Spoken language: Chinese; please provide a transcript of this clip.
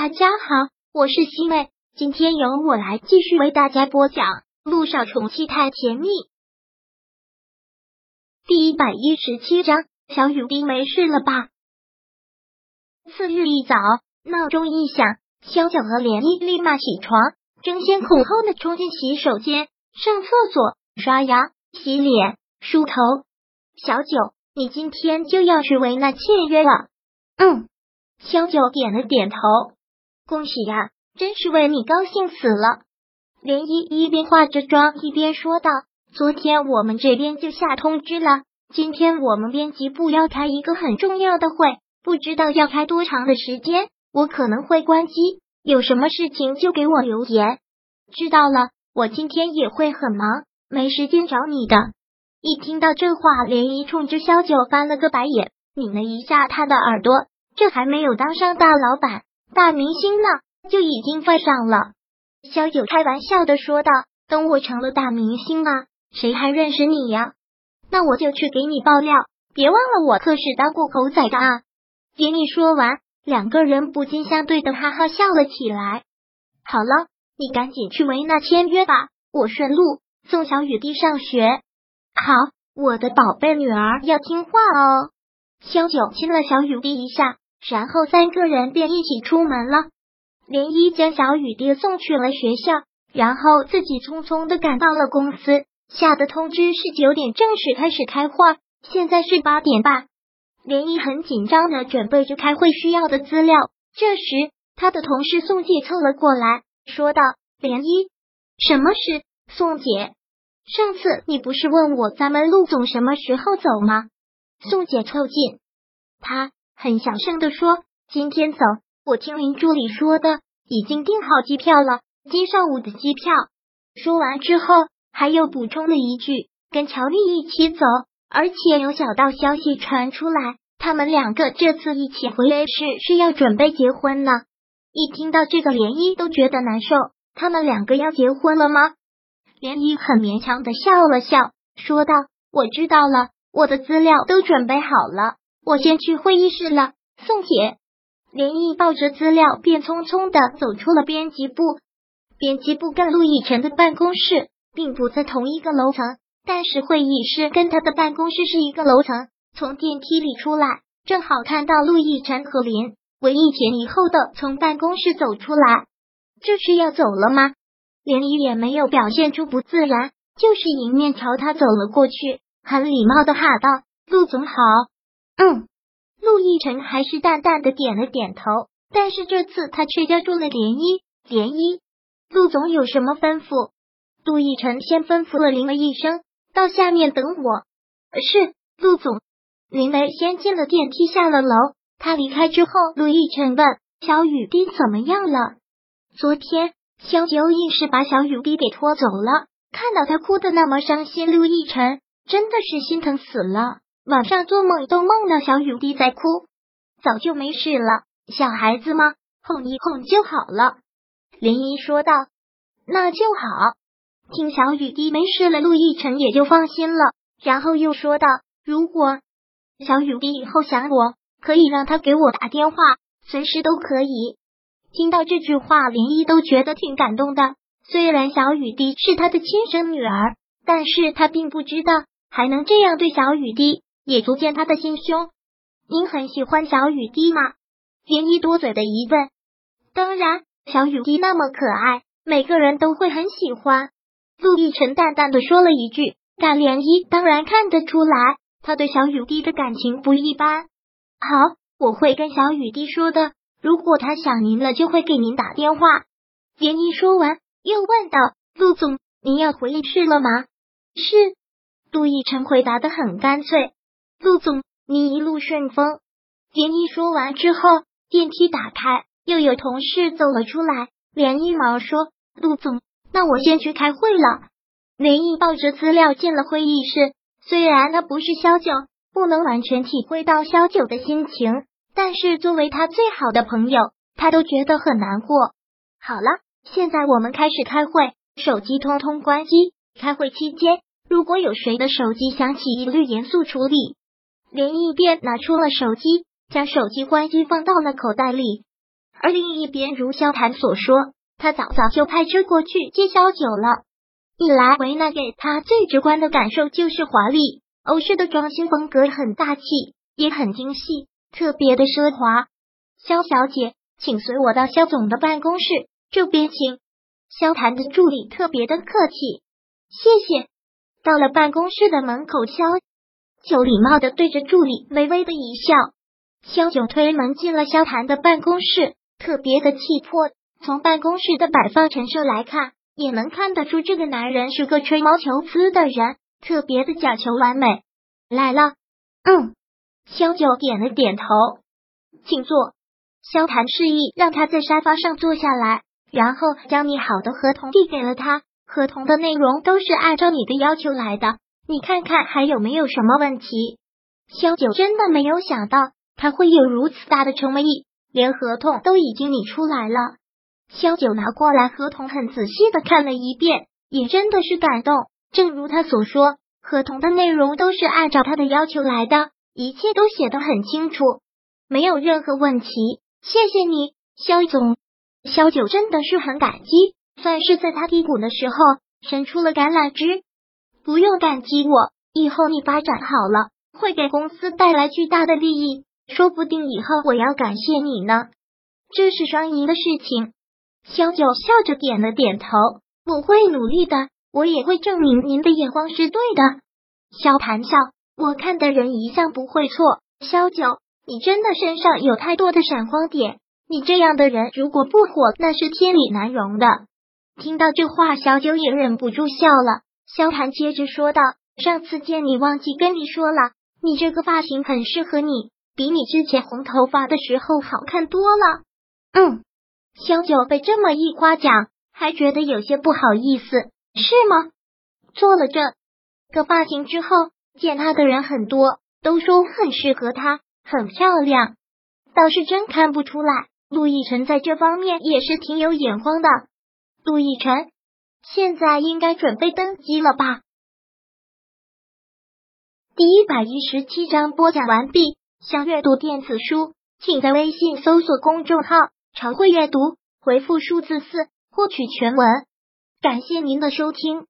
大家好，我是西妹，今天由我来继续为大家播讲《路上宠妻太甜蜜》第一百一十七章。小雨滴没事了吧？次日一早，闹钟一响，萧九和莲漪立马起床，争先恐后的冲进洗手间、上厕所、刷牙、洗脸、梳头。小九，你今天就要去维纳签约了？嗯，萧九点了点头。恭喜呀，真是为你高兴死了。连依一边化着妆一边说道：“昨天我们这边就下通知了。”今天我们编辑部要开一个很重要的会，不知道要开多长的时间，我可能会关机。有什么事情就给我留言。知道了，我今天也会很忙，没时间找你的。一听到这话，涟漪冲着萧九翻了个白眼，拧了一下他的耳朵。这还没有当上大老板、大明星呢，就已经犯上了。萧九开玩笑的说道：“等我成了大明星啊，谁还认识你呀？”那我就去给你爆料，别忘了我可是当过狗仔的啊！给你说完，两个人不禁相对的哈哈笑了起来。好了，你赶紧去维纳签约吧，我顺路送小雨滴上学。好，我的宝贝女儿要听话哦。萧九亲了小雨滴一下，然后三个人便一起出门了。连依将小雨滴送去了学校，然后自己匆匆的赶到了公司。下的通知是九点正式开始开会，现在是八点半。连漪很紧张的准备着开会需要的资料。这时，他的同事宋姐凑了过来，说道：“连漪，什么事？宋姐，上次你不是问我咱们陆总什么时候走吗？”宋姐凑近，他很小声的说：“今天走，我听林助理说的，已经订好机票了，今上午的机票。”说完之后。还又补充了一句：“跟乔丽一起走，而且有小道消息传出来，他们两个这次一起回来是是要准备结婚了。”一听到这个，涟漪都觉得难受。他们两个要结婚了吗？涟漪很勉强的笑了笑，说道：“我知道了，我的资料都准备好了，我先去会议室了。”宋姐，林毅抱着资料便匆匆的走出了编辑部。编辑部跟陆亦辰的办公室。并不在同一个楼层，但是会议室跟他的办公室是一个楼层。从电梯里出来，正好看到陆亦辰和林唯一前一后的从办公室走出来。这是要走了吗？连毅也没有表现出不自然，就是迎面朝他走了过去，很礼貌的喊道：“陆总好。”嗯，陆亦辰还是淡淡的点了点头，但是这次他却叫住了涟漪。涟漪，陆总有什么吩咐？陆亦辰先吩咐了林梅一声，到下面等我。是陆总。林梅先进了电梯，下了楼。他离开之后，陆亦辰问小雨滴怎么样了。昨天萧九硬是把小雨滴给拖走了，看到他哭的那么伤心，陆亦辰真的是心疼死了。晚上做梦都梦到小雨滴在哭，早就没事了，小孩子嘛，哄一哄就好了。林一说道：“那就好。”听小雨滴没事了，陆亦辰也就放心了。然后又说道：“如果小雨滴以后想我，可以让他给我打电话，随时都可以。”听到这句话，林一都觉得挺感动的。虽然小雨滴是他的亲生女儿，但是他并不知道还能这样对小雨滴，也足见他的心胸。您很喜欢小雨滴吗？林一多嘴的疑问。当然，小雨滴那么可爱，每个人都会很喜欢。陆亦辰淡淡的说了一句，但涟漪当然看得出来，他对小雨滴的感情不一般。好，我会跟小雨滴说的，如果他想您了，就会给您打电话。涟漪说完，又问道：“陆总，您要回议室了吗？”是，陆亦辰回答的很干脆。陆总，您一路顺风。林毅说完之后，电梯打开，又有同事走了出来。连一忙说：“陆总。”那我先去开会了。连毅抱着资料进了会议室，虽然他不是萧九，不能完全体会到萧九的心情，但是作为他最好的朋友，他都觉得很难过。好了，现在我们开始开会，手机通通关机。开会期间，如果有谁的手机响起，一律严肃处理。连毅便拿出了手机，将手机关机放到了口袋里。而另一边，如萧谈所说，他早早就派车过去接萧九了。一来，维纳给他最直观的感受就是华丽。欧式的装修风格很大气，也很精细，特别的奢华。萧小姐，请随我到萧总的办公室，这边请。萧谈的助理特别的客气，谢谢。到了办公室的门口，萧九礼貌的对着助理微微的一笑。萧九推门进了萧谈的办公室，特别的气魄。从办公室的摆放陈设来看，也能看得出这个男人是个吹毛求疵的人。特别的讲求完美，来了。嗯，萧九点了点头，请坐。萧谈示意让他在沙发上坐下来，然后将拟好的合同递给了他。合同的内容都是按照你的要求来的，你看看还有没有什么问题？萧九真的没有想到他会有如此大的诚意，连合同都已经拟出来了。萧九拿过来合同，很仔细的看了一遍，也真的是感动。正如他所说，合同的内容都是按照他的要求来的，一切都写得很清楚，没有任何问题。谢谢你，肖总。肖九真的是很感激，算是在他低谷的时候伸出了橄榄枝。不用感激我，以后你发展好了，会给公司带来巨大的利益，说不定以后我要感谢你呢。这是双赢的事情。肖九笑着点了点头，我会努力的。我也会证明您的眼光是对的，萧谈笑。我看的人一向不会错。萧九，你真的身上有太多的闪光点，你这样的人如果不火，那是天理难容的。听到这话，小九也忍不住笑了。萧谈接着说道：“上次见你，忘记跟你说了，你这个发型很适合你，比你之前红头发的时候好看多了。”嗯，萧九被这么一夸奖，还觉得有些不好意思。是吗？做了这个发型之后，见他的人很多，都说很适合他，很漂亮。倒是真看不出来，陆亦辰在这方面也是挺有眼光的。陆亦辰现在应该准备登机了吧？第一百一十七章播讲完毕。想阅读电子书，请在微信搜索公众号“常会阅读”，回复数字四获取全文。感谢您的收听。